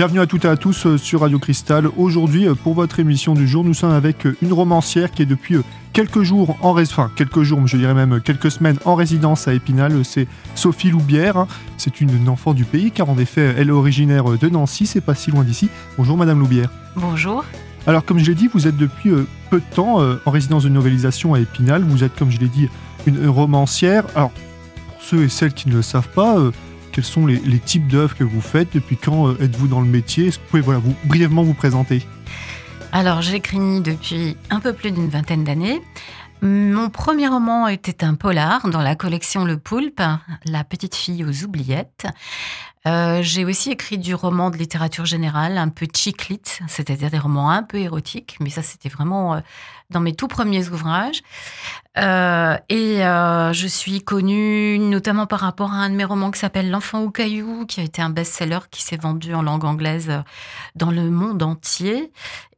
Bienvenue à toutes et à tous euh, sur Radio Cristal. Aujourd'hui, euh, pour votre émission du jour, nous sommes avec euh, une romancière qui est depuis quelques jours en enfin quelques jours, je dirais même quelques semaines en résidence à Épinal. C'est Sophie Loubière. C'est une enfant du pays car en effet, elle est originaire de Nancy, c'est pas si loin d'ici. Bonjour Madame Loubière. Bonjour. Alors comme je l'ai dit, vous êtes depuis peu de temps en résidence de novélisation à Épinal. Vous êtes, comme je l'ai dit, une romancière. Alors pour ceux et celles qui ne le savent pas, quels sont les, types d'œuvres que vous faites Depuis quand euh, êtes-vous dans le métier Est-ce que vous pouvez voilà, vous, brièvement vous présenter? Alors, j'écris depuis un peu plus d'une vingtaine d'années. Mon premier roman était un polar dans la collection Le Poulpe, La petite fille aux oubliettes. Euh, j'ai aussi écrit du roman de littérature générale, un peu chiclit, c'est-à-dire des romans un peu érotiques, mais ça c'était vraiment euh, dans mes tout premiers ouvrages. Euh, et je suis connue notamment par rapport à un de mes romans qui s'appelle L'enfant au caillou, qui a été un best-seller qui s'est vendu en langue anglaise dans le monde entier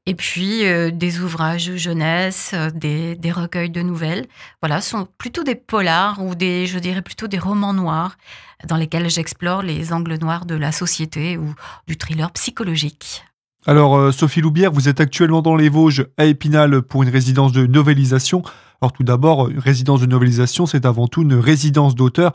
et puis des ouvrages jeunesse, des, des, recueils de nouvelles. Voilà, ce sont plutôt des polars ou des, je dirais plutôt des romans noirs dans lesquels j'explore les angles noirs de la société ou du thriller psychologique. Alors, euh, Sophie Loubière, vous êtes actuellement dans les Vosges, à Épinal, pour une résidence de novélisation. Alors, tout d'abord, une résidence de novélisation, c'est avant tout une résidence d'auteur.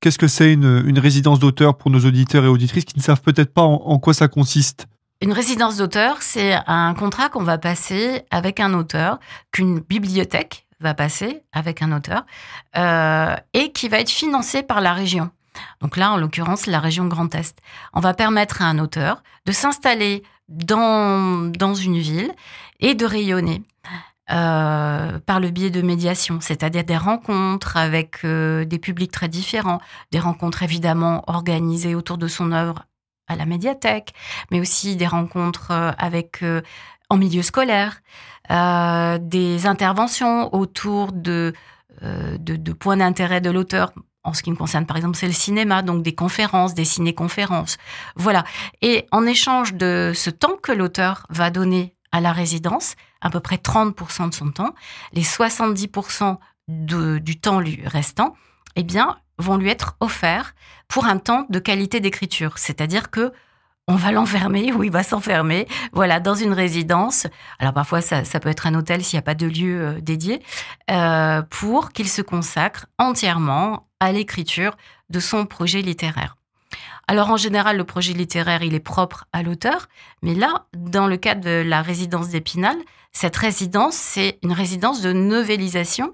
Qu'est-ce que c'est une, résidence d'auteur pour nos auditeurs et auditrices qui ne savent peut-être pas en, quoi ça consiste? Une résidence d'auteur, c'est un contrat qu'on va passer avec un auteur, qu'une bibliothèque va passer avec un auteur, euh, et qui va être financé par la région. Donc là, en l'occurrence, la région Grand Est. On va permettre à un auteur de s'installer dans, dans une ville et de rayonner. Euh, par le biais de médiation, c'est-à-dire des rencontres avec euh, des publics très différents, des rencontres évidemment organisées autour de son œuvre à la médiathèque, mais aussi des rencontres euh, avec en milieu scolaire, des interventions autour de, de, de points d'intérêt de l'auteur en ce qui me concerne, par exemple, c'est le cinéma, donc des conférences, des ciné-conférences. Voilà. Et en échange de ce temps que l'auteur va donner à la résidence, à peu près 30% de son temps, les 70% du temps lui restant, eh bien, vont lui être offerts pour un temps de qualité d'écriture. C'est-à-dire que on va l'enfermer ou il va s'enfermer, voilà, dans une résidence. Alors parfois, ça, peut être un hôtel s'il n'y a pas de lieu euh, dédié, euh, pour qu'il se consacre entièrement à l'écriture de son projet littéraire. Alors en général, le projet littéraire, il est propre à l'auteur, mais là, dans le cadre de la résidence d'Épinal, cette résidence, c'est une résidence de novélisation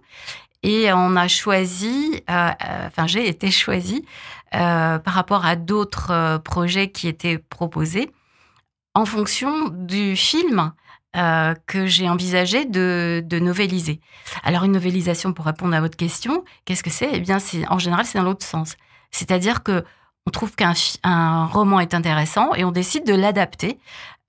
et on a choisi, euh, enfin j'ai été choisie euh, par rapport à d'autres euh, projets qui étaient proposés en fonction du film euh, que j'ai envisagé de, de, novéliser. Alors une novélisation, pour répondre à votre question, qu'est-ce que c'est? Eh bien, en général c'est dans l'autre sens. C'est-à-dire que on trouve qu'un un roman est intéressant et on décide de l'adapter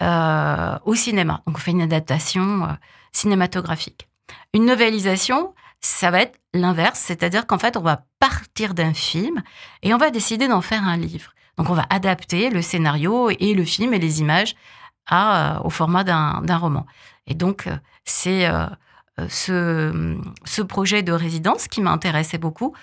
euh, au cinéma. Donc on fait une adaptation euh, cinématographique. Une novélisation, ça va être l'inverse, c'est-à-dire qu'en fait, on va partir d'un film et on va décider d'en faire un livre. Donc, on va adapter le scénario et le film et les images euh, au format d'un roman. Et donc, euh, c'est euh, ce, ce projet de résidence qui m'intéressait beaucoup,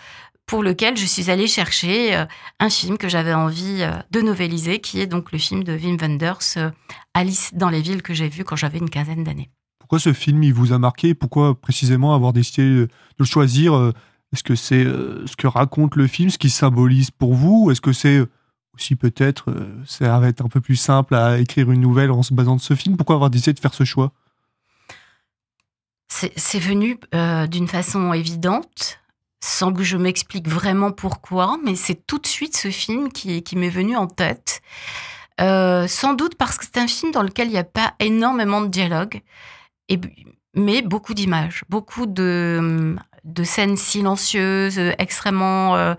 pour lequel je suis allée chercher un film que j'avais envie de novéliser, qui est donc le film de Wim Wenders, Alice dans les villes, que j'ai vu quand j'avais une quinzaine d'années. Pourquoi ce film il vous a marqué? Pourquoi précisément avoir décidé de le choisir? Euh, Est-ce que c'est euh, ce que raconte le film, ce qui symbolise pour vous? Est-ce que c'est aussi peut-être, euh, ça va être un peu plus simple à écrire une nouvelle en se basant de ce film? Pourquoi avoir décidé de faire ce choix? C'est venu d'une façon évidente, sans que je m'explique vraiment pourquoi, mais c'est tout de suite ce film qui m'est venu en tête. sans doute parce que c'est un film dans lequel il n'y a pas énormément de dialogue mais beaucoup d'images, beaucoup de, scènes silencieuses, extrêmement euh,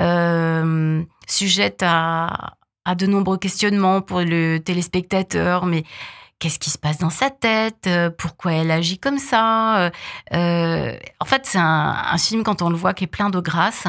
euh, sujettes à, de nombreux questionnements pour le téléspectateur. Mais qu'est-ce qui se passe dans sa tête? Pourquoi elle agit comme ça? Euh, En fait, c'est un, film, quand on le voit, qui est plein de grâce.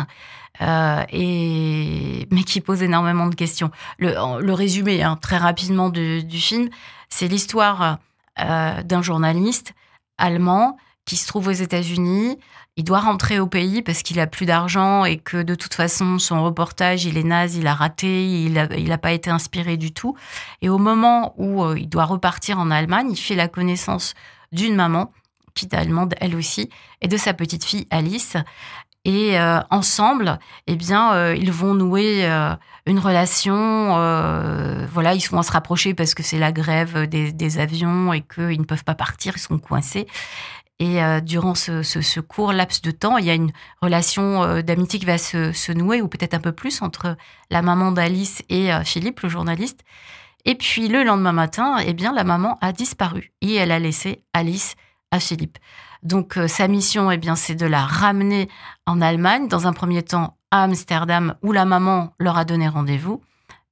et mais qui pose énormément de questions. Le, résumé, hein, très rapidement du film, c'est l'histoire euh, d'un journaliste allemand qui se trouve aux États-Unis. Il doit rentrer au pays parce qu'il a plus d'argent et que de toute façon son reportage il est naze, il a raté, il n'a il a pas été inspiré du tout. Et au moment où euh, il doit repartir en Allemagne, il fait la connaissance d'une maman qui est allemande elle aussi et de sa petite fille Alice. Et euh, ensemble, eh bien, euh, ils vont nouer une relation. voilà, ils vont se rapprocher parce que c'est la grève des, avions et qu'ils ne peuvent pas partir, ils sont coincés. Et euh, durant ce, court laps de temps, il y a une relation euh, d'amitié qui va se, nouer, ou peut-être un peu plus, entre la maman d'Alice et euh, Philippe, le journaliste. Et puis le lendemain matin, eh bien, la maman a disparu et elle a laissé Alice à Philippe. Donc sa mission, eh bien, c'est de la ramener en Allemagne, dans un premier temps à Amsterdam, où la maman leur a donné rendez-vous.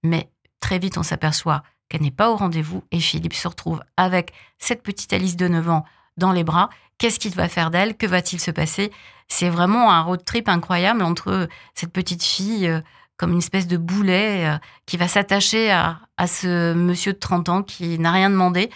Mais très vite, on s'aperçoit qu'elle n'est pas au rendez-vous et Philippe se retrouve avec cette petite Alice de 9 ans dans les bras Qu'est-ce qu'il va faire d'elle? Que va-t-il se passer? C'est vraiment un road trip incroyable entre cette petite fille euh, comme une espèce de boulet euh, qui va s'attacher à, ce monsieur de 30 ans qui n'a rien demandé.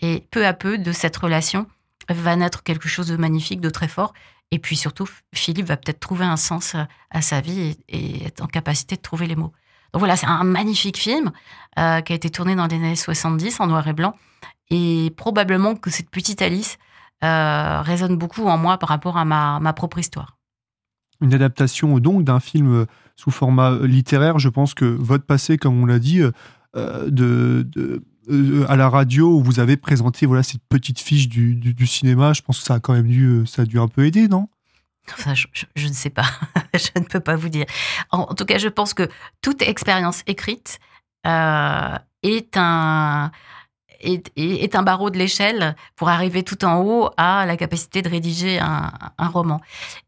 Et peu à peu, de cette relation, va naître quelque chose de magnifique, de très fort. Et puis surtout, Philippe va peut-être trouver un sens à sa vie et, être en capacité de trouver les mots. Donc voilà, c'est un magnifique film euh, qui a été tourné dans les années 70 en noir et blanc. Et probablement que cette petite Alice euh, résonne beaucoup en moi par rapport à ma, propre histoire. Une adaptation donc d'un film euh, sous format littéraire, je pense que votre passé, comme on l'a dit, de, à la radio où vous avez présenté voilà cette petite fiche du, du, cinéma, je pense que ça a quand même dû, ça a dû un peu aider, non? Je, ne sais pas, je ne peux pas vous dire. En, tout cas, je pense que toute expérience écrite est un est, un barreau de l'échelle pour arriver tout en haut à la capacité de rédiger un, roman.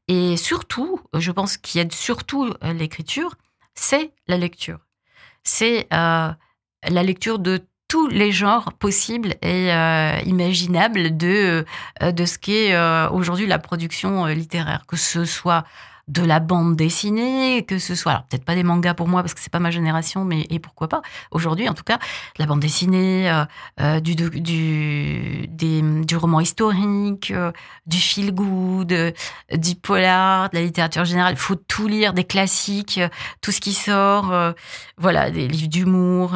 Et surtout, je pense qu'il y a surtout euh, l'écriture, c'est la lecture. C'est euh, la lecture de tous les genres possibles et euh, imaginables de, de ce qu'est aujourd'hui la production littéraire, que ce soit de la bande dessinée, que ce soit, alors peut-être pas des mangas pour moi parce que c'est pas ma génération, mais et pourquoi pas aujourd'hui en tout cas, la bande dessinée, euh, euh, du, du, du roman historique, euh, du feel good, du polar, de la littérature générale. Faut tout lire, des classiques, tout ce qui sort, voilà, des livres d'humour.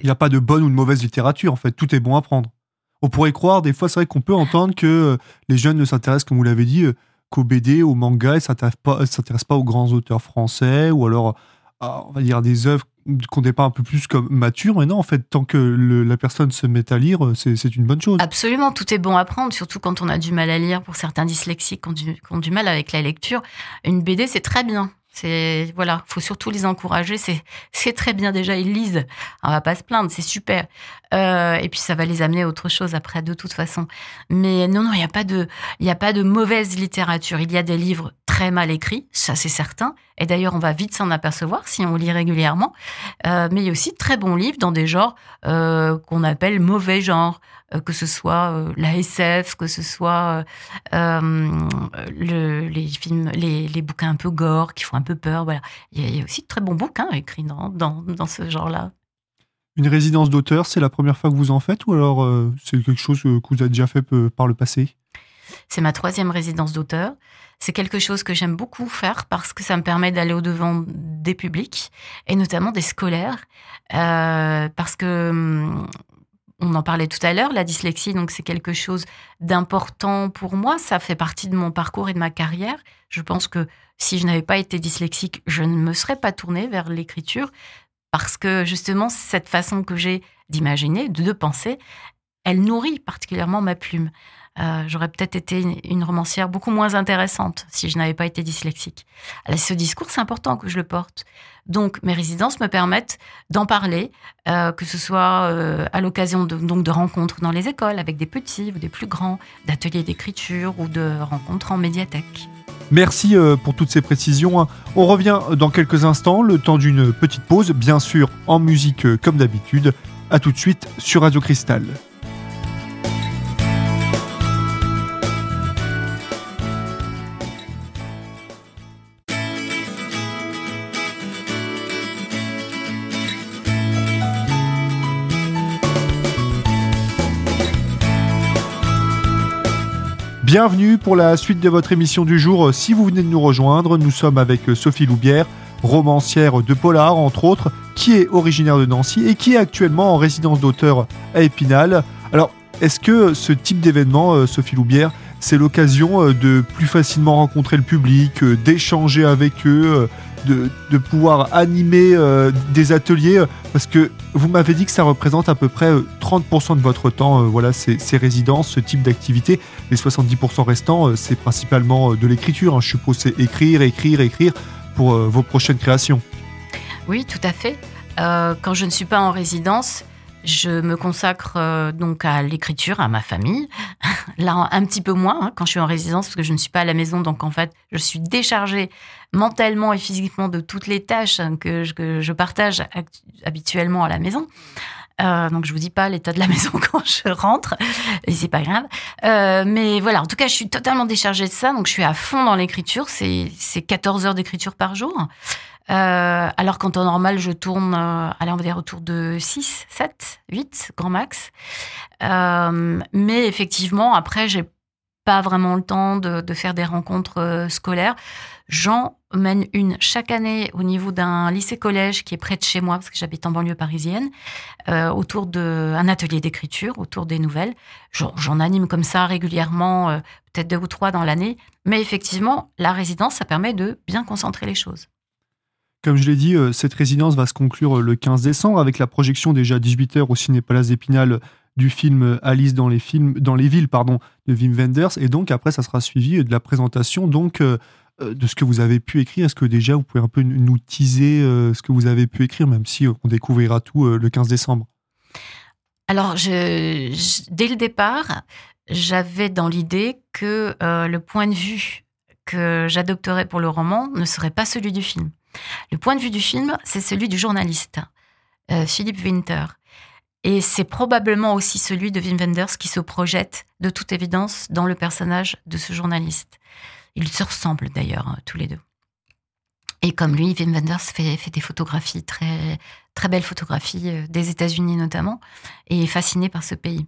Il n'y a pas de bonne ou de mauvaise littérature en fait, tout est bon à prendre. On pourrait croire, des fois, c'est vrai qu'on peut entendre que les jeunes ne s'intéressent, comme vous l'avez dit, qu'au BD, au manga, et s'intéresse pas, s'intéresse pas aux grands auteurs français ou alors à, on va dire des œuvres qu'on pas un peu plus comme mature. Mais non, en fait, tant que la personne se met à lire, c'est, une bonne chose. Absolument, tout est bon à prendre, surtout quand on a du mal à lire. Pour certains dyslexiques qui ont du mal avec la lecture, une BD, c'est très bien. C'est voilà, faut surtout les encourager. C'est très bien déjà, ils lisent. On va pas se plaindre, c'est super. Euh, et puis ça va les amener à autre chose après de toute façon. Mais non non, il y a pas de il y a pas de mauvaise littérature. Il y a des livres très mal écrits, ça c'est certain. Et d'ailleurs, on va vite s'en apercevoir si on lit régulièrement. Euh, mais il y a aussi de très bons livres dans des genres euh, qu'on appelle mauvais genres. Que ce soit la SF, que ce soit les films, les, bouquins un peu gore qui font un peu peur. Voilà, il y a, aussi de très bons bouquins écrits dans, dans, ce genre-là. Une résidence d'auteur, c'est la première fois que vous en faites ou alors c'est quelque chose que vous avez déjà fait par le passé? C'est ma troisième résidence d'auteur. C'est quelque chose que j'aime beaucoup faire parce que ça me permet d'aller au-devant des publics et notamment des scolaires. parce que hum, on en parlait tout à l'heure, la dyslexie, donc c'est quelque chose d'important pour moi. Ça fait partie de mon parcours et de ma carrière. Je pense que si je n'avais pas été dyslexique, je ne me serais pas tournée vers l'écriture parce que justement, cette façon que j'ai d'imaginer, de penser, elle nourrit particulièrement ma plume. Euh, j'aurais peut-être été une, romancière beaucoup moins intéressante si je n'avais pas été dyslexique. Alors, ce discours, c'est important que je le porte. Donc, mes résidences me permettent d'en parler, euh, que ce soit euh, à l'occasion de, de rencontres dans les écoles avec des petits ou des plus grands, d'ateliers d'écriture ou de rencontres en médiathèque. Merci pour toutes ces précisions. Hein. On revient dans quelques instants, le temps d'une petite pause, bien sûr en musique comme d'habitude. A tout de suite sur Radio Cristal. Bienvenue pour la suite de votre émission du jour. Si vous venez de nous rejoindre, nous sommes avec Sophie Loubière, romancière de Polar entre autres, qui est originaire de Nancy et qui est actuellement en résidence d'auteur à Épinal. Alors, est-ce que ce type d'événement, euh, Sophie Loubière, c'est l'occasion euh, de plus facilement rencontrer le public, euh, d'échanger avec eux, de, pouvoir animer des ateliers Parce que vous m'avez dit que ça représente à peu près 30% de votre temps, voilà, ces, résidences, ce type d'activité. Les 70% restants, c'est principalement de l'écriture. Hein. Je suppose c'est écrire, écrire, écrire pour vos prochaines créations. Oui, tout à fait. quand je ne suis pas en résidence, je me consacre euh, donc à l'écriture, à ma famille. Là, un petit peu moins hein, quand je suis en résidence parce que je ne suis pas à la maison. Donc, en fait, je suis déchargée mentalement et physiquement de toutes les tâches que je, partage habituellement à la maison. Euh, donc je vous dis pas l'état de la maison quand je rentre, et c'est pas grave. Euh, mais voilà, en tout cas, je suis totalement déchargée de ça, donc je suis à fond dans l'écriture. C'est 14 heures d'écriture par jour. Euh, alors qu'en temps normal, je tourne, euh, allez, on va dire autour de 6, 7, 8, grand max. Euh, mais effectivement, après, j'ai pas vraiment le temps de, de faire des rencontres scolaires. J'en mène une chaque année au niveau d'un lycée-collège qui est près de chez moi, parce que j'habite en banlieue parisienne, autour d'un atelier d'écriture, autour des nouvelles. J'en anime comme ça régulièrement, peut-être deux ou trois dans l'année. Mais effectivement, la résidence, ça permet de bien concentrer les choses. Comme je l'ai dit, euh, cette résidence va se conclure euh, le 15 décembre avec la projection déjà à 18h au Ciné Palace d'Épinal du film euh, Alice dans les, films, dans les villes pardon, de Wim Wenders. Et donc après, ça sera suivi de la présentation donc, de ce que vous avez pu écrire. Est-ce que déjà vous pouvez un peu nous teaser ce que vous avez pu écrire, même si on découvrira tout le 15 décembre? Alors, dès le départ, j'avais dans l'idée que le point de vue que j'adopterais pour le roman ne serait pas celui du film. Le point de vue du film, c'est celui du journaliste, euh, Philippe Winter. Et c'est probablement aussi celui de Wim Wenders qui se projette, de toute évidence, dans le personnage de ce journaliste. Ils se ressemblent d'ailleurs, hein, tous les deux. Et comme lui, Wim Wenders fait, des photographies, très, très belles photographies euh, des États-Unis notamment, et est fasciné par ce pays.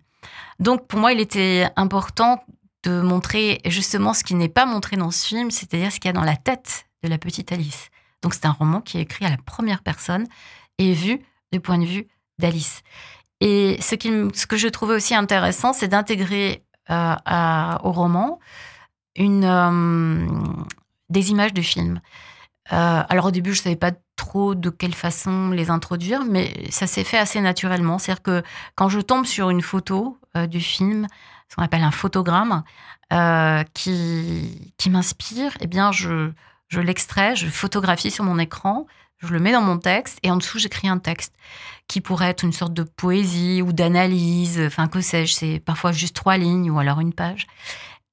Donc pour moi, il était important de montrer justement ce qui n'est pas montré dans ce film, c'est-à-dire ce qu'il y a dans la tête de la petite Alice. Donc c'est un roman qui est écrit à la première personne et vu du point de vue d'Alice. Et ce, que je trouvais aussi intéressant, c'est d'intégrer euh, au roman euh, des images de films. Euh, alors au début, je ne savais pas trop de quelle façon les introduire, mais ça s'est fait assez naturellement. C'est-à-dire que quand je tombe sur une photo du film, ce qu'on appelle un photogramme, qui, qui m'inspire, eh bien, je, je l'extrais, je le photographie sur mon écran, je le mets dans mon texte et en dessous j'écris un texte qui pourrait être une sorte de poésie ou d'analyse, enfin que sais-je, c'est parfois juste trois lignes ou alors une page.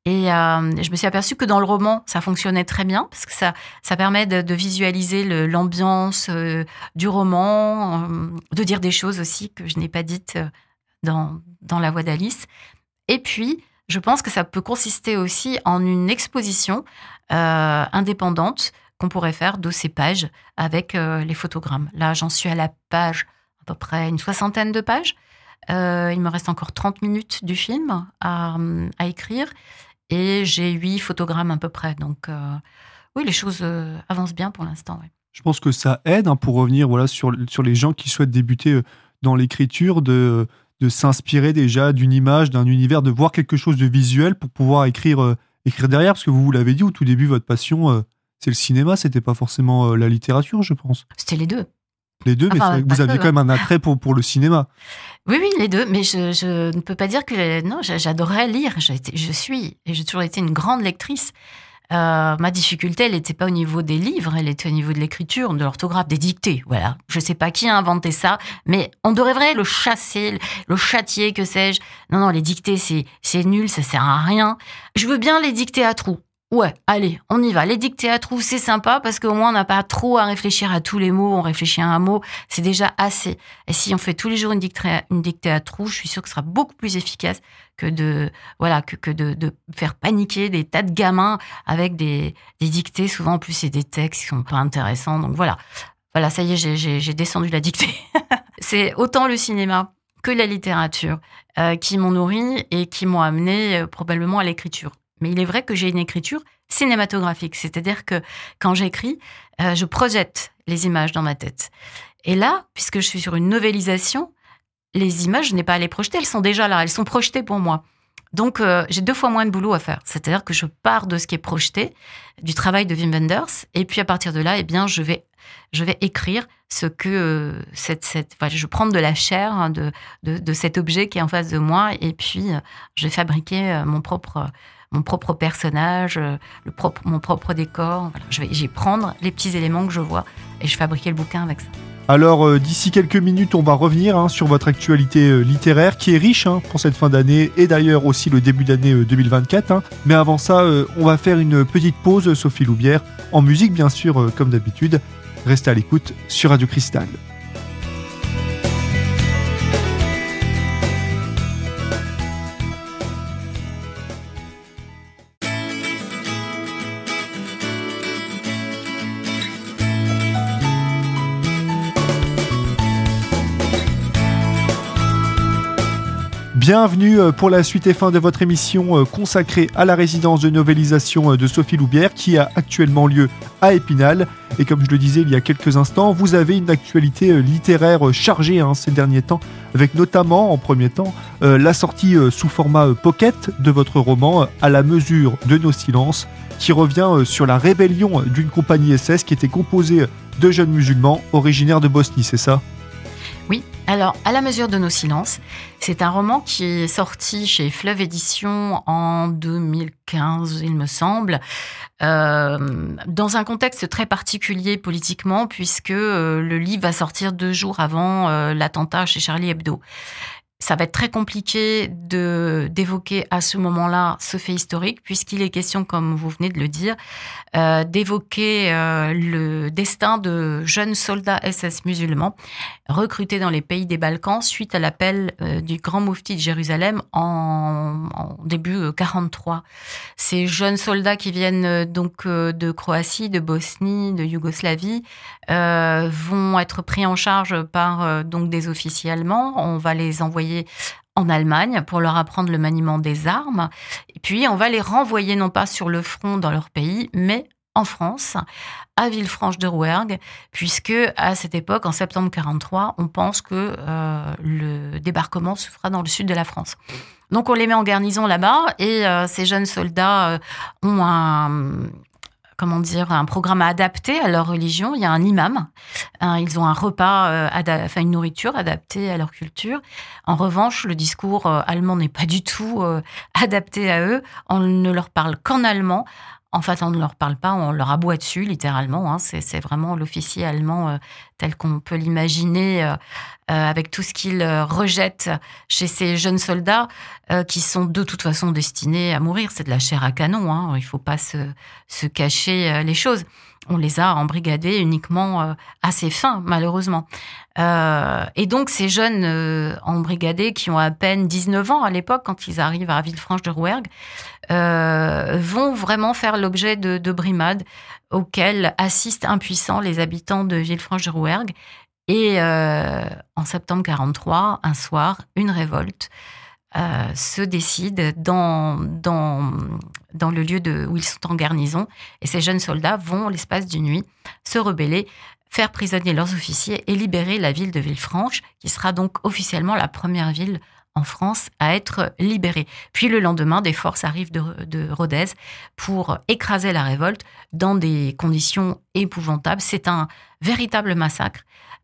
Et euh, je me suis aperçue que dans le roman, ça fonctionnait très bien parce que ça, ça permet de, visualiser l'ambiance euh, du roman, euh, de dire des choses aussi que je n'ai pas dites dans, dans la voix d'Alice. Et puis, je pense que ça peut consister aussi en une exposition indépendante qu'on pourrait faire de ces pages avec euh, les photogrammes. Là, j'en suis à la page, à peu près une soixantaine de pages. Euh, il me reste encore 30 minutes du film à, écrire et j'ai huit photogrammes à peu près. Donc, oui, les choses avancent bien pour l'instant. Je pense que ça aide hein, pour revenir voilà, sur, sur les gens qui souhaitent débuter dans l'écriture, de de s'inspirer déjà d'une image, d'un univers, de voir quelque chose de visuel pour pouvoir écrire, euh, écrire derrière. Parce que vous, vous l'avez dit au tout début, votre passion, euh, c'est le cinéma, c'était pas forcément euh, la littérature, je pense. C'était les deux. Les deux, mais vous aviez quand même un attrait pour, pour le cinéma. Oui, oui, les deux. Mais je, je ne peux pas dire que. Non, j'adorais lire. Je suis, et j'ai toujours été une grande lectrice. Euh, ma difficulté, elle n'était pas au niveau des livres, elle était au niveau de l'écriture, de l'orthographe, des dictées. Voilà. Je ne sais pas qui a inventé ça, mais on devrait le chasser, le châtier, que sais-je. Non, non, les dictées, c'est nul, ça sert à rien. Je veux bien les dictées à trous. Ouais, allez, on y va. Les dictées à trous, c'est sympa parce qu'au moins on n'a pas trop à réfléchir à tous les mots, on réfléchit à un mot, c'est déjà assez. Et si on fait tous les jours une dictée, une dictée à trous, je suis sûre que ce sera beaucoup plus efficace que de voilà que, de, faire paniquer des tas de gamins avec des, des dictées. Souvent, en plus, c'est des textes qui sont pas intéressants. Donc voilà, voilà, ça y est, j'ai descendu la dictée. c'est autant le cinéma que la littérature euh, qui m'ont nourri et qui m'ont amené euh, probablement à l'écriture. Mais il est vrai que j'ai une écriture cinématographique, c'est-à-dire que quand j'écris, euh, je projette les images dans ma tête. Et là, puisque je suis sur une novélisation, les images, je n'ai pas à les projeter, elles sont déjà là, elles sont projetées pour moi. Donc, euh, j'ai deux fois moins de boulot à faire. C'est-à-dire que je pars de ce qui est projeté, du travail de Wim Wenders, et puis à partir de là, eh bien, je vais, je vais écrire ce que euh, cette, je prends de la chair hein, de, de, cet objet qui est en face de moi, et puis euh, je vais fabriquer mon propre mon propre personnage, le propre, mon propre décor. Je vais j'y prendre les petits éléments que je vois et je fabriquer le bouquin avec ça. Alors euh, d'ici quelques minutes, on va revenir hein, sur votre actualité euh, littéraire qui est riche hein, pour cette fin d'année et d'ailleurs aussi le début d'année 2024. Euh, hein. Mais avant ça, on va faire une petite pause, Sophie Loubière, en musique bien sûr, comme d'habitude. Restez à l'écoute sur Radio Cristal. Bienvenue euh, pour la suite et fin de votre émission euh, consacrée à la résidence de novélisation euh, de Sophie Loubière qui a actuellement lieu à Épinal. Et comme je le disais il y a quelques instants, vous avez une actualité littéraire chargée hein, ces derniers temps, avec notamment en premier temps la sortie sous format pocket de votre roman À la mesure de nos silences, qui revient sur la rébellion d'une compagnie SS qui était composée de jeunes musulmans originaires de Bosnie, c'est ça? Oui, alors à la mesure de nos silences, c'est un roman qui est sorti chez Fleuve Édition en 2015, il me semble, euh, dans un contexte très particulier politiquement, puisque euh, le livre va sortir deux jours avant euh, l'attentat chez Charlie Hebdo ça va être très compliqué de d'évoquer à ce moment-là ce fait historique, puisqu'il est question, comme vous venez de le dire, euh, d'évoquer euh, le destin de jeunes soldats SS musulmans recrutés dans les pays des Balkans suite à l'appel euh, du grand moufti de Jérusalem en, en début 43. Ces jeunes soldats qui viennent donc de Croatie, de Bosnie, de Yougoslavie vont être pris en charge par donc des officiers allemands. On va les envoyer en Allemagne pour leur apprendre le maniement des armes. Et puis, on va les renvoyer non pas sur le front dans leur pays, mais en France, à Villefranche de Rouergue, puisque à cette époque, en septembre 43, on pense que euh, le débarquement se fera dans le sud de la France. Donc on les met en garnison là-bas et euh, ces jeunes soldats euh, ont un, comment dire, un programme adapté à leur religion. Il y a un imam. Hein, ils ont un repas, euh, une nourriture adaptée à leur culture. En revanche, le discours euh, allemand n'est pas du tout euh, adapté à eux. On ne leur parle qu'en allemand. En fait, on ne leur parle pas, on leur aboie dessus, littéralement. Hein. C'est vraiment l'officier allemand euh, tel qu'on peut l'imaginer, euh, euh, avec tout ce qu'il rejette chez ces jeunes soldats qui sont de toute façon destinés à mourir. C'est de la chair à canon, hein. il ne faut pas se, se cacher les choses on les a embrigadés uniquement euh, à ces fins, malheureusement. Euh, et donc, ces jeunes euh, embrigadés qui ont à peine 19 ans à l'époque, quand ils arrivent à Villefranche de Rouergue, vont vraiment faire l'objet de, de, brimades auxquelles assistent impuissants les habitants de Villefranche de Rouergue. Et en septembre 43, un soir, une révolte euh, se décident dans, dans, dans le lieu de, où ils sont en garnison. Et ces jeunes soldats vont, l'espace d'une nuit, se rebeller, faire prisonnier leurs officiers et libérer la ville de Villefranche, qui sera donc officiellement la première ville en France à être libérée. Puis le lendemain, des forces arrivent de, de Rodez pour écraser la révolte dans des conditions épouvantables. C'est un véritable massacre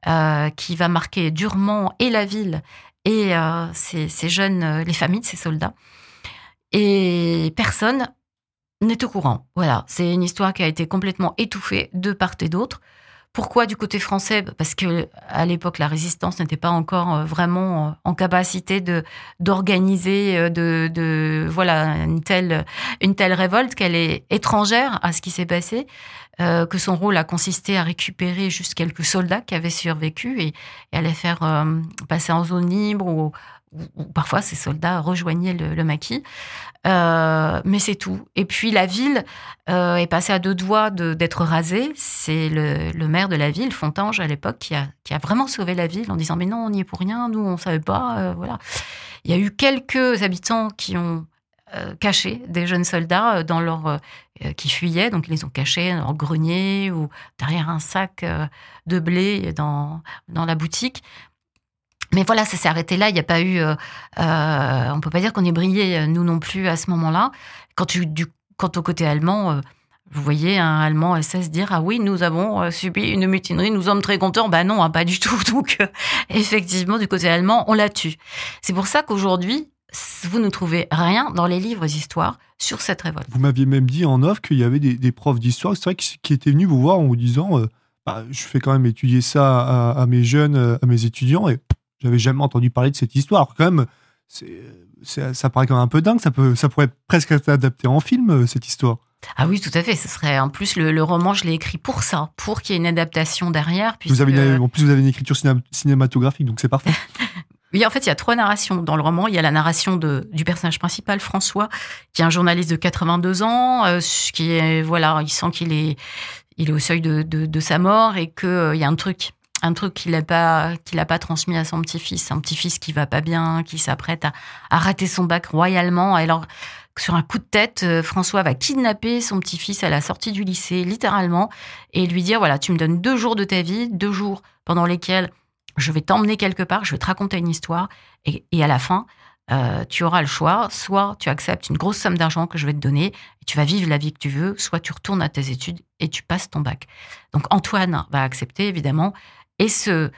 euh, qui va marquer durement et la ville et euh, ces, jeunes, euh, les familles de ces soldats. Et personne n'est au courant. Voilà, c'est une histoire qui a été complètement étouffée de part et d'autre. Pourquoi du côté français? Parce que à l'époque, la résistance n'était pas encore euh, vraiment en capacité de d'organiser de, de, voilà une telle une telle révolte qu'elle est étrangère à ce qui s'est passé. Euh, que son rôle a consisté à récupérer juste quelques soldats qui avaient survécu et, à les faire euh, passer en zone libre ou, parfois ces soldats rejoignaient le, maquis. Euh, mais c'est tout. Et puis la ville est passée à deux doigts d'être rasée. C'est le, maire de la ville, Fontange à l'époque, qui a, vraiment sauvé la ville en disant mais non, on n'y est pour rien, nous on savait pas, voilà. Il y a eu quelques habitants qui ont caché des jeunes soldats dans leur qui fuyaient, donc ils les ont cachés dans leur grenier ou derrière un sac de blé dans la boutique. Mais voilà, ça s'est arrêté là. Il n'y a pas eu. Euh, euh, on peut pas dire qu'on ait brillé euh, nous non plus à ce moment-là. Quand tu, du, quant au côté allemand, euh, vous voyez un Allemand SS dire ah oui nous avons subi une mutinerie, nous sommes très contents. Ben non, hein, pas du tout. Donc effectivement du côté allemand on la tue. C'est pour ça qu'aujourd'hui vous ne trouvez rien dans les livres d'histoire sur cette révolte. Vous m'aviez même dit en off qu'il y avait des, profs d'histoire, qui étaient venus vous voir en vous disant bah, je fais quand même étudier ça à, à, mes jeunes, à mes étudiants et j'avais jamais entendu parler de cette histoire. Quand même, ça paraît quand même un peu dingue. Ça, peut, ça pourrait presque être adapté en film, euh, cette histoire. Ah oui, tout à fait. Ce serait en plus le, roman, je l'ai écrit pour ça, pour qu'il y ait une adaptation derrière. Vous avez une, en plus, vous avez une écriture cinématographique, donc c'est parfait. oui, en fait, il y a trois narrations dans le roman. Il y a la narration de, du personnage principal, François, qui est un journaliste de 82 ans, euh, qui est voilà, il sent qu'il est, il est au seuil de, de, de sa mort et qu'il euh, y a un truc un truc qu'il n'a pas qu'il a pas transmis à son petit-fils, un petit-fils qui va pas bien, qui s'apprête à, à, rater son bac royalement. Alors sur un coup de tête, euh, François va kidnapper son petit-fils à la sortie du lycée, littéralement, et lui dire voilà, tu me donnes deux jours de ta vie, deux jours pendant lesquels je vais t'emmener quelque part, je vais te raconter une histoire, et, à la fin, euh, tu auras le choix, soit tu acceptes une grosse somme d'argent que je vais te donner et tu vas vivre la vie que tu veux, soit tu retournes à tes études et tu passes ton bac. Donc Antoine va accepter évidemment et ce,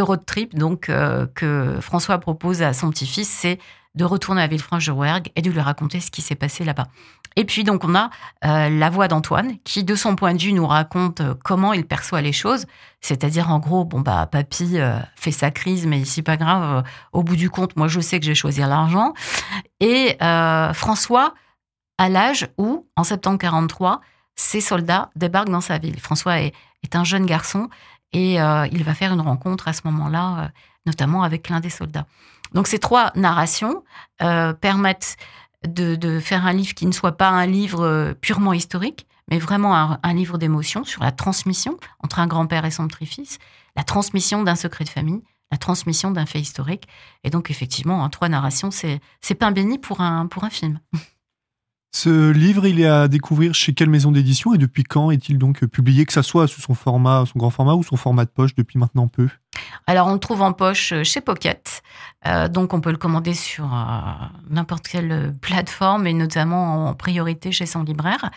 road trip donc euh, que François propose à son petit-fils, c'est de retourner à Villefranche-de-Rouergue et de lui raconter ce qui s'est passé là-bas. Et puis donc on a euh, la voix d'Antoine qui, de son point de vue, nous raconte euh, comment il perçoit les choses. C'est-à-dire en gros, bon bah papy fait sa crise, mais ici pas grave. au bout du compte, moi je sais que je vais choisir l'argent. Et François, à l'âge où, en septembre 43, ces soldats débarquent dans sa ville. François est un jeune garçon et euh, il va faire une rencontre à ce moment-là, euh, notamment avec l'un des soldats. Donc ces trois narrations euh, permettent de, faire un livre qui ne soit pas un livre purement historique, mais vraiment un, livre d'émotion sur la transmission entre un grand-père et son petit-fils, la transmission d'un secret de famille, la transmission d'un fait historique. Et donc effectivement, en trois narrations, c'est pain béni pour un, pour un film. Ce livre, il est à découvrir chez quelle maison d'édition et depuis quand est-il donc publié, que ça soit sous son format, son grand format ou son format de poche depuis maintenant peu? Alors, on le trouve en poche chez Pocket, euh, donc on peut le commander sur euh, n'importe quelle plateforme et notamment en priorité chez son libraire.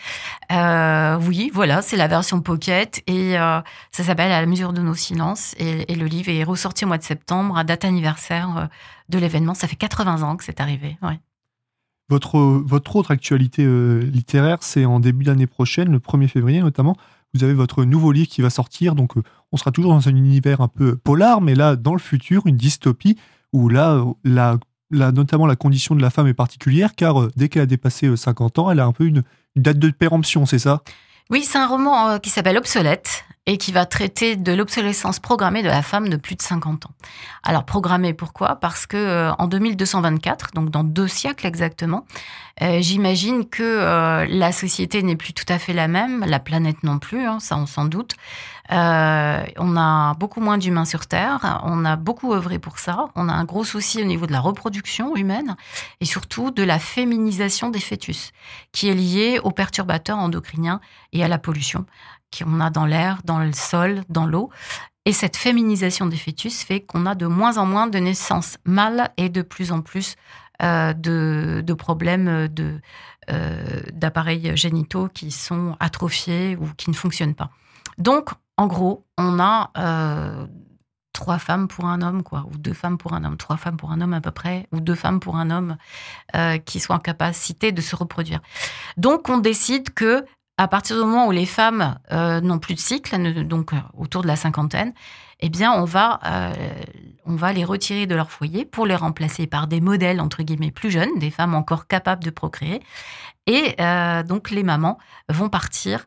Euh, oui, voilà, c'est la version Pocket et ça s'appelle À la mesure de nos silences et, le livre est ressorti au mois de septembre à date anniversaire de l'événement. Ça fait 80 ans que c'est arrivé. Ouais. Votre, autre actualité euh, littéraire, c'est en début d'année prochaine, le 1er février notamment. Vous avez votre nouveau livre qui va sortir. Donc, euh, on sera toujours dans un univers un peu polar, mais là, dans le futur, une dystopie où là, la, la, notamment la condition de la femme est particulière, car euh, dès qu'elle a dépassé 50 ans, elle a un peu une, une date de péremption, c'est ça? Oui, c'est un roman qui s'appelle Obsolète et qui va traiter de l'obsolescence programmée de la femme de plus de 50 ans. Alors programmée pourquoi? Parce que euh, en 2224, donc dans deux siècles exactement, euh, j'imagine que euh, la société n'est plus tout à fait la même, la planète non plus, hein, ça on s'en doute. on a beaucoup moins d'humains sur Terre, on a beaucoup œuvré pour ça, on a un gros souci au niveau de la reproduction humaine et surtout de la féminisation des fœtus, qui est liée aux perturbateurs endocriniens et à la pollution qu'on a dans l'air, dans le sol, dans l'eau. Et cette féminisation des fœtus fait qu'on a de moins en moins de naissances mâles et de plus en plus euh, de, problèmes de, euh, d'appareils génitaux qui sont atrophiés ou qui ne fonctionnent pas. Donc, en gros, on a euh, trois femmes pour un homme, quoi, ou deux femmes pour un homme, trois femmes pour un homme à peu près, ou deux femmes pour un homme qui sont en capacité de se reproduire. Donc, on décide que à partir du moment où les femmes euh, n'ont plus de cycle, donc euh, autour de la cinquantaine, eh bien, on va, euh, on va les retirer de leur foyer pour les remplacer par des modèles, entre guillemets, plus jeunes, des femmes encore capables de procréer. Et donc, les mamans vont partir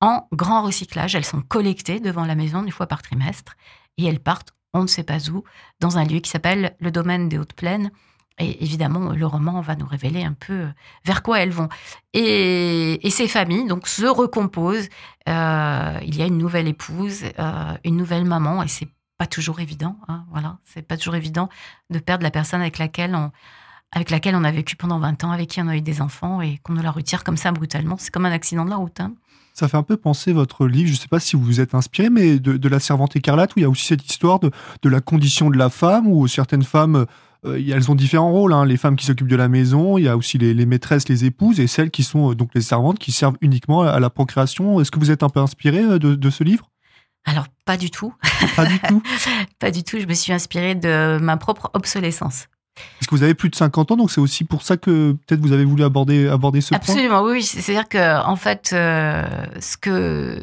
en grand recyclage. Elles sont collectées devant la maison une fois par trimestre et elles partent, on ne sait pas où, dans un lieu qui s'appelle le domaine des Hautes Plaines, et évidemment, le roman va nous révéler un peu euh, vers quoi elles vont. Et, ces familles donc se recomposent. Euh, il y a une nouvelle épouse, euh, une nouvelle maman, et c'est pas toujours évident. Hein, voilà, c'est pas toujours évident de perdre la personne avec laquelle on, avec laquelle on a vécu pendant 20 ans, avec qui on a eu des enfants et qu'on nous la retire comme ça brutalement. C'est comme un accident de la route. Hein. Ça fait un peu penser votre livre, je ne sais pas si vous vous êtes inspiré, mais de, la servante écarlate, où il y a aussi cette histoire de, la condition de la femme, où certaines femmes, euh, elles ont différents rôles. Hein. Les femmes qui s'occupent de la maison, il y a aussi les, maîtresses, les épouses, et celles qui sont euh, donc les servantes, qui servent uniquement à la procréation. Est-ce que vous êtes un peu inspiré euh, de ce livre? Alors, pas du tout. Pas du tout? pas du tout. Je me suis inspirée de ma propre obsolescence. Parce que vous avez plus de 50 ans, donc c'est aussi pour ça que peut-être vous avez voulu aborder, aborder ce Absolument, point oui. C'est-à-dire que, en fait, euh, ce que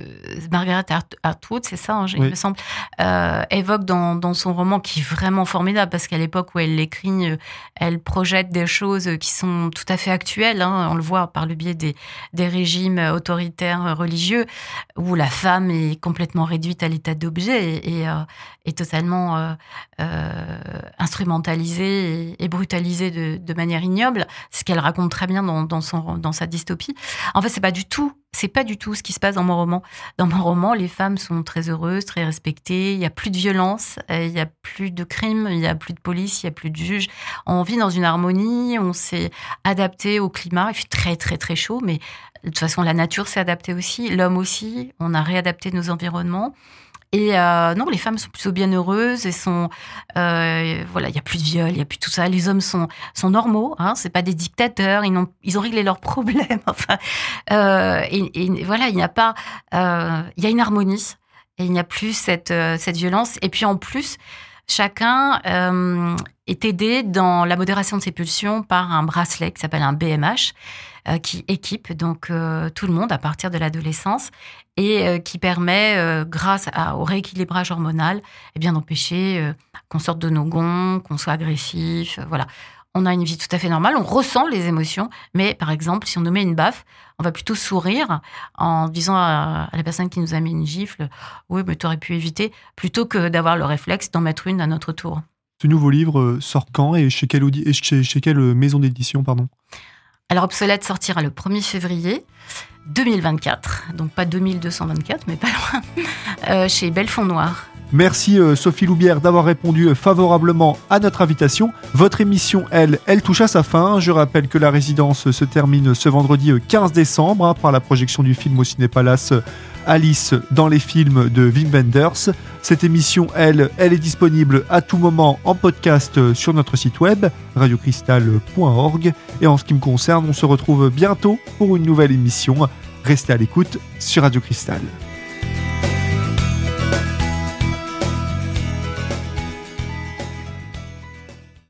Margaret Atwood, c'est ça, hein, il me semble, euh, évoque dans, dans, son roman, qui est vraiment formidable, parce qu'à l'époque où elle l'écrit, euh, elle projette des choses qui sont tout à fait actuelles. Hein, on le voit par le biais des, des régimes autoritaires religieux, où la femme est complètement réduite à l'état d'objet et, et, est totalement instrumentalisée et, brutalisée de, manière ignoble, ce qu'elle raconte très bien dans, son, dans sa dystopie. En fait, c'est pas du tout, c'est pas du tout ce qui se passe dans mon roman. Dans mon roman, les femmes sont très heureuses, très respectées. Il y a plus de violence, euh, il y a plus de crimes, il y a plus de police, il y a plus de juges. On vit dans une harmonie, on s'est adapté au climat. Il fait très très très chaud, mais de toute façon, la nature s'est adaptée aussi, l'homme aussi. On a réadapté nos environnements. Et euh, non, les femmes sont plutôt bien heureuses et sont euh, voilà, il y a plus de viol, il y a plus tout ça. Les hommes sont sont normaux, hein, c'est pas des dictateurs, ils ont réglé leurs problèmes. Enfin, euh, et, voilà, il n'y a pas, il y a une harmonie et il n'y a plus cette cette violence. Et puis en plus, chacun est aidé dans la modération de ses pulsions par un bracelet qui s'appelle un BMH qui équipe donc euh, tout le monde à partir de l'adolescence et euh, qui permet, grâce au rééquilibrage hormonal, eh bien d'empêcher qu'on sorte de nos gonds, qu'on soit agressif, voilà. On a une vie tout à fait normale, on ressent les émotions, mais par exemple, si on nous met une baffe, on va plutôt sourire en disant à, la personne qui nous a mis une gifle, oui, mais tu aurais pu éviter, plutôt que d'avoir le réflexe d'en mettre une à notre tour. Ce nouveau livre sort quand? Et chez quelle, chez, chez quelle maison d'édition, pardon? Alors Obsolète sortira le 1er février 2024, donc pas 2224, mais pas loin, euh, chez Belfond Noir. Merci euh, Sophie Loubière d'avoir répondu euh, favorablement à notre invitation. Votre émission, elle, elle touche à sa fin. Je rappelle que la résidence se termine ce vendredi 15 décembre hein, par la projection du film au Ciné Palace Alice dans les films de Wim Wenders. Cette émission, elle, elle est disponible à tout moment en podcast sur notre site web radiocristal.org. Et en ce qui me concerne, on se retrouve bientôt pour une nouvelle émission. Restez à l'écoute sur Radio Cristal.